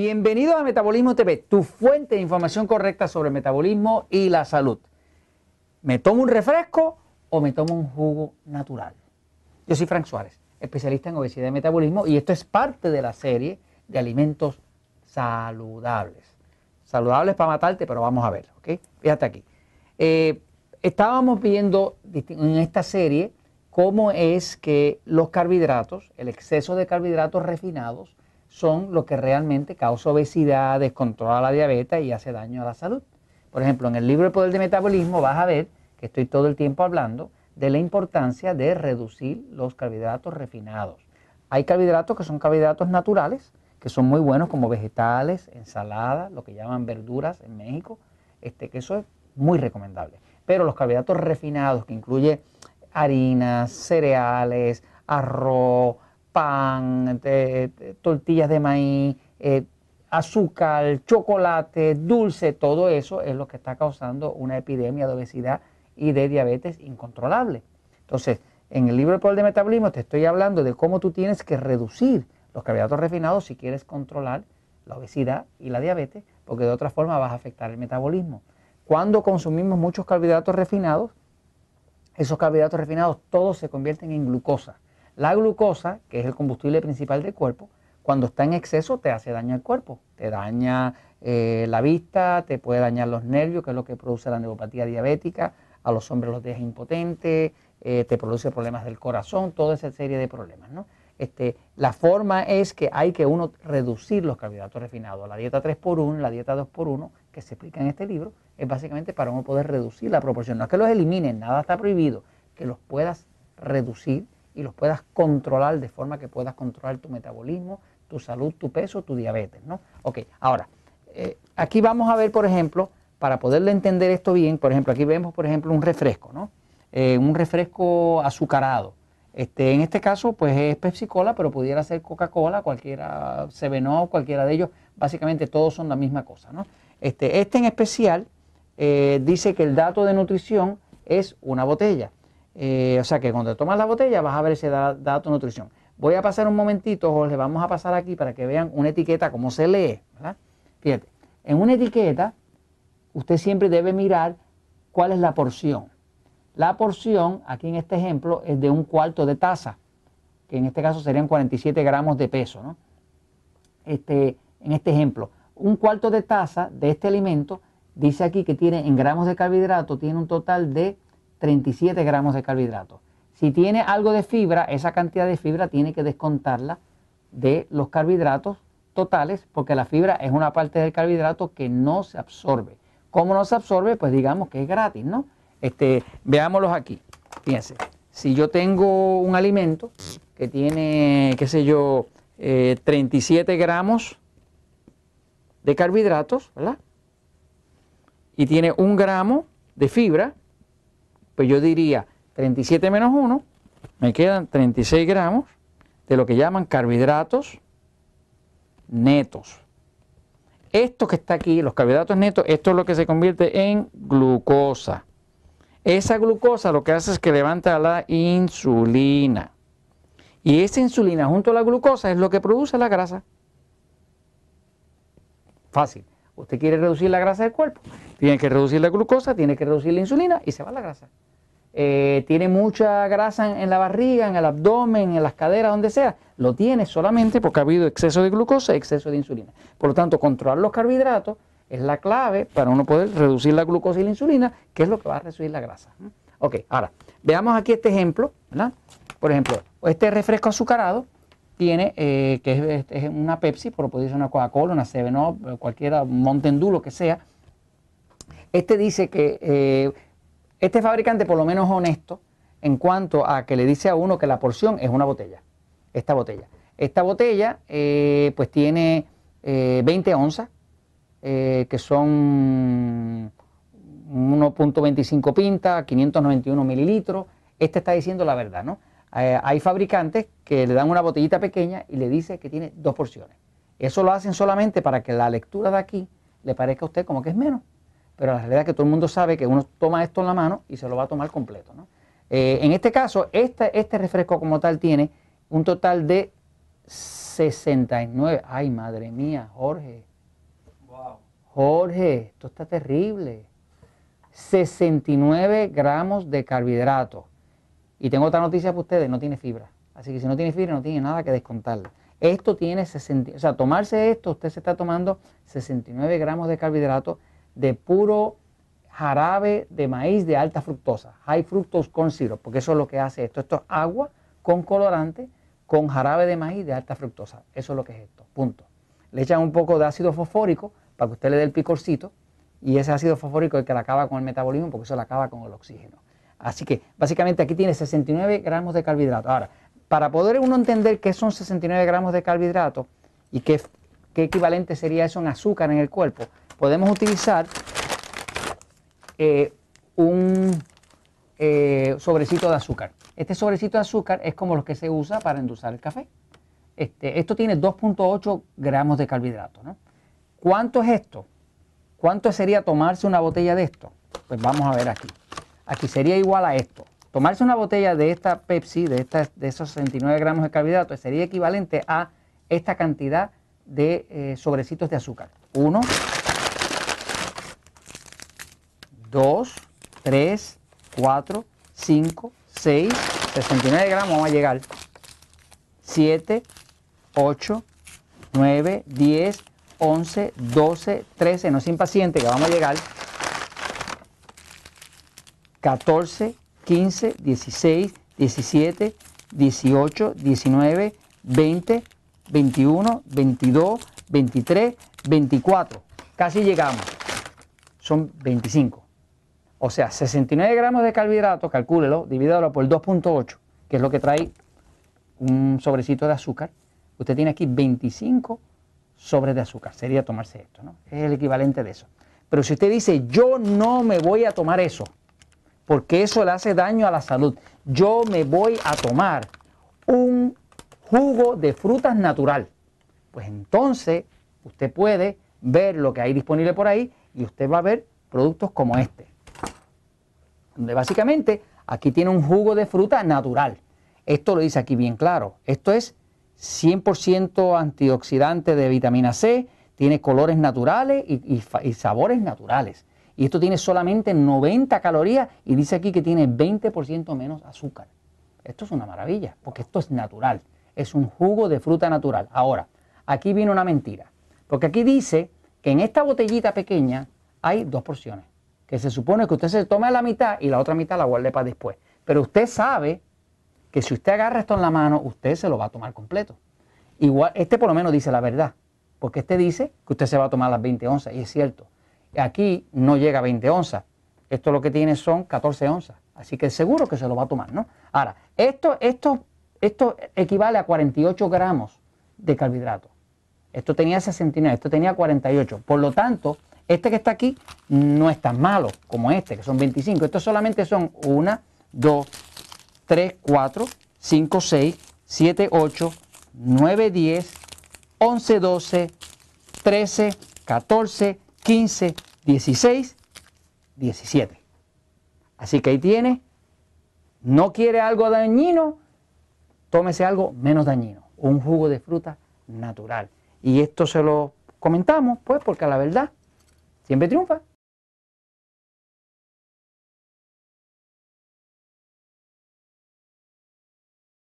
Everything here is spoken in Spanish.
Bienvenido a Metabolismo TV, tu fuente de información correcta sobre metabolismo y la salud. ¿Me tomo un refresco o me tomo un jugo natural? Yo soy Frank Suárez, especialista en obesidad y metabolismo, y esto es parte de la serie de alimentos saludables. Saludables para matarte, pero vamos a ver, ¿ok? Fíjate aquí. Eh, estábamos viendo en esta serie cómo es que los carbohidratos, el exceso de carbohidratos refinados, son lo que realmente causa obesidad, descontrola la diabetes y hace daño a la salud. Por ejemplo, en el libro El Poder de Metabolismo vas a ver que estoy todo el tiempo hablando de la importancia de reducir los carbohidratos refinados. Hay carbohidratos que son carbohidratos naturales, que son muy buenos como vegetales, ensaladas, lo que llaman verduras en México, este, que eso es muy recomendable. Pero los carbohidratos refinados, que incluye harinas, cereales, arroz, pan, tortillas de maíz, eh, azúcar, chocolate, dulce, todo eso es lo que está causando una epidemia de obesidad y de diabetes incontrolable. Entonces, en el libro Poder de Metabolismo te estoy hablando de cómo tú tienes que reducir los carbohidratos refinados si quieres controlar la obesidad y la diabetes, porque de otra forma vas a afectar el metabolismo. Cuando consumimos muchos carbohidratos refinados, esos carbohidratos refinados todos se convierten en glucosa. La glucosa, que es el combustible principal del cuerpo, cuando está en exceso te hace daño al cuerpo. Te daña eh, la vista, te puede dañar los nervios, que es lo que produce la neuropatía diabética, a los hombres los deja impotentes, eh, te produce problemas del corazón, toda esa serie de problemas. ¿no? Este, la forma es que hay que uno reducir los carbohidratos refinados. La dieta 3x1, la dieta 2x1, que se explica en este libro, es básicamente para uno poder reducir la proporción. No es que los eliminen, nada está prohibido, que los puedas reducir y los puedas controlar de forma que puedas controlar tu metabolismo, tu salud, tu peso, tu diabetes, ¿no? Ok, ahora, eh, aquí vamos a ver, por ejemplo, para poderle entender esto bien, por ejemplo, aquí vemos, por ejemplo, un refresco, ¿no? Eh, un refresco azucarado. Este, en este caso, pues es Pepsi Cola, pero pudiera ser Coca-Cola, cualquiera, Seveno, cualquiera de ellos, básicamente todos son la misma cosa, ¿no? Este, este en especial eh, dice que el dato de nutrición es una botella. Eh, o sea que cuando tomas la botella vas a ver ese dato de nutrición. Voy a pasar un momentito, Jorge, vamos a pasar aquí para que vean una etiqueta, cómo se lee. Fíjate, en una etiqueta usted siempre debe mirar cuál es la porción. La porción, aquí en este ejemplo, es de un cuarto de taza, que en este caso serían 47 gramos de peso. ¿no? Este, en este ejemplo, un cuarto de taza de este alimento dice aquí que tiene en gramos de carbohidrato, tiene un total de 37 gramos de carbohidratos. Si tiene algo de fibra, esa cantidad de fibra tiene que descontarla de los carbohidratos totales, porque la fibra es una parte del carbohidrato que no se absorbe. ¿Cómo no se absorbe? Pues digamos que es gratis, ¿no? Este, veámoslos aquí. Fíjense, si yo tengo un alimento que tiene, qué sé yo, 37 eh, gramos de carbohidratos, ¿verdad? Y tiene un gramo de fibra, pues yo diría 37 menos 1, me quedan 36 gramos de lo que llaman carbohidratos netos. Esto que está aquí, los carbohidratos netos, esto es lo que se convierte en glucosa. Esa glucosa lo que hace es que levanta la insulina. Y esa insulina junto a la glucosa es lo que produce la grasa. Fácil. Usted quiere reducir la grasa del cuerpo, tiene que reducir la glucosa, tiene que reducir la insulina y se va la grasa. Eh, tiene mucha grasa en, la barriga, en el abdomen, en las caderas, donde sea, lo tiene solamente porque ha habido exceso de glucosa y exceso de insulina. Por lo tanto, controlar los carbohidratos es la clave para uno poder reducir la glucosa y la insulina, que es lo que va a reducir la grasa. Ok, ahora, veamos aquí este ejemplo, ¿verdad? Por ejemplo, este refresco azucarado tiene, eh, que es, una Pepsi, pero puede ser una Coca-Cola, una 7-Up, cualquiera, Mountain Dew, que sea. Este dice que eh, este fabricante por lo menos honesto en cuanto a que le dice a uno que la porción es una botella, esta botella. Esta botella eh, pues tiene 20 eh, onzas, eh, que son 1.25 pintas, 591 mililitros. Este está diciendo la verdad, ¿no? Hay fabricantes que le dan una botellita pequeña y le dice que tiene dos porciones. Eso lo hacen solamente para que la lectura de aquí le parezca a usted como que es menos pero la realidad es que todo el mundo sabe que uno toma esto en la mano y se lo va a tomar completo. ¿no? Eh, en este caso, este, este refresco como tal tiene un total de 69. Ay, madre mía, Jorge. Jorge, esto está terrible. 69 gramos de carbohidratos. Y tengo otra noticia para ustedes, no tiene fibra. Así que si no tiene fibra, no tiene nada que descontarle. Esto tiene 60, o sea, tomarse esto, usted se está tomando 69 gramos de carbohidratos de puro jarabe de maíz de alta fructosa, high fructose corn syrup, porque eso es lo que hace esto. Esto es agua con colorante con jarabe de maíz de alta fructosa. Eso es lo que es esto, punto. Le echan un poco de ácido fosfórico para que usted le dé el picorcito y ese ácido fosfórico es el que le acaba con el metabolismo porque eso le acaba con el oxígeno. Así que básicamente aquí tiene 69 gramos de carbohidratos. Ahora, para poder uno entender qué son 69 gramos de carbohidratos y qué, equivalente sería eso en azúcar en el cuerpo, podemos utilizar eh, un eh, sobrecito de azúcar. Este sobrecito de azúcar es como los que se usa para endulzar el café. Este, esto tiene 2.8 gramos de carbohidratos. ¿Cuánto es esto? ¿Cuánto sería tomarse una botella de esto? Pues vamos a ver aquí. Aquí sería igual a esto. Tomarse una botella de esta Pepsi, de, de esos 69 gramos de carbohidratos, sería equivalente a esta cantidad de eh, sobrecitos de azúcar. Uno, dos, tres, cuatro, cinco, seis, 69 gramos vamos a llegar. 7, 8, 9, 10, 11, 12, 13, no es impaciente que vamos a llegar. 14, 15, 16, 17, 18, 19, 20, 21, 22, 23, 24. Casi llegamos. Son 25. O sea, 69 gramos de carbohidratos, calcúlelo, divídalo por 2.8, que es lo que trae un sobrecito de azúcar. Usted tiene aquí 25 sobres de azúcar. Sería tomarse esto, ¿no? Es el equivalente de eso. Pero si usted dice, yo no me voy a tomar eso, porque eso le hace daño a la salud, yo me voy a tomar un jugo de frutas natural, pues entonces usted puede ver lo que hay disponible por ahí y usted va a ver productos como este donde básicamente aquí tiene un jugo de fruta natural. Esto lo dice aquí bien claro. Esto es 100% antioxidante de vitamina C, tiene colores naturales y, sabores naturales. Y esto tiene solamente 90 calorías y dice aquí que tiene 20% menos azúcar. Esto es una maravilla, porque esto es natural. Es un jugo de fruta natural. Ahora, aquí viene una mentira. Porque aquí dice que en esta botellita pequeña hay dos porciones que se supone que usted se tome la mitad y la otra mitad la guarde para después. Pero usted sabe que si usted agarra esto en la mano, usted se lo va a tomar completo. Igual, este por lo menos dice la verdad, porque este dice que usted se va a tomar las 20 onzas, y es cierto. Aquí no llega a 20 onzas, esto lo que tiene son 14 onzas, así que seguro que se lo va a tomar, ¿no? Ahora, esto, esto, esto equivale a 48 gramos de carbohidratos. Esto tenía 69, esto tenía 48. Por lo tanto, este que está aquí no es tan malo como este, que son 25. Estos solamente son 1, 2, 3, 4, 5, 6, 7, 8, 9, 10, 11, 12, 13, 14, 15, 16, 17. Así que ahí tiene. No quiere algo dañino, tómese algo menos dañino. Un jugo de fruta natural. Y esto se lo comentamos, pues, porque la verdad Siempre triunfa.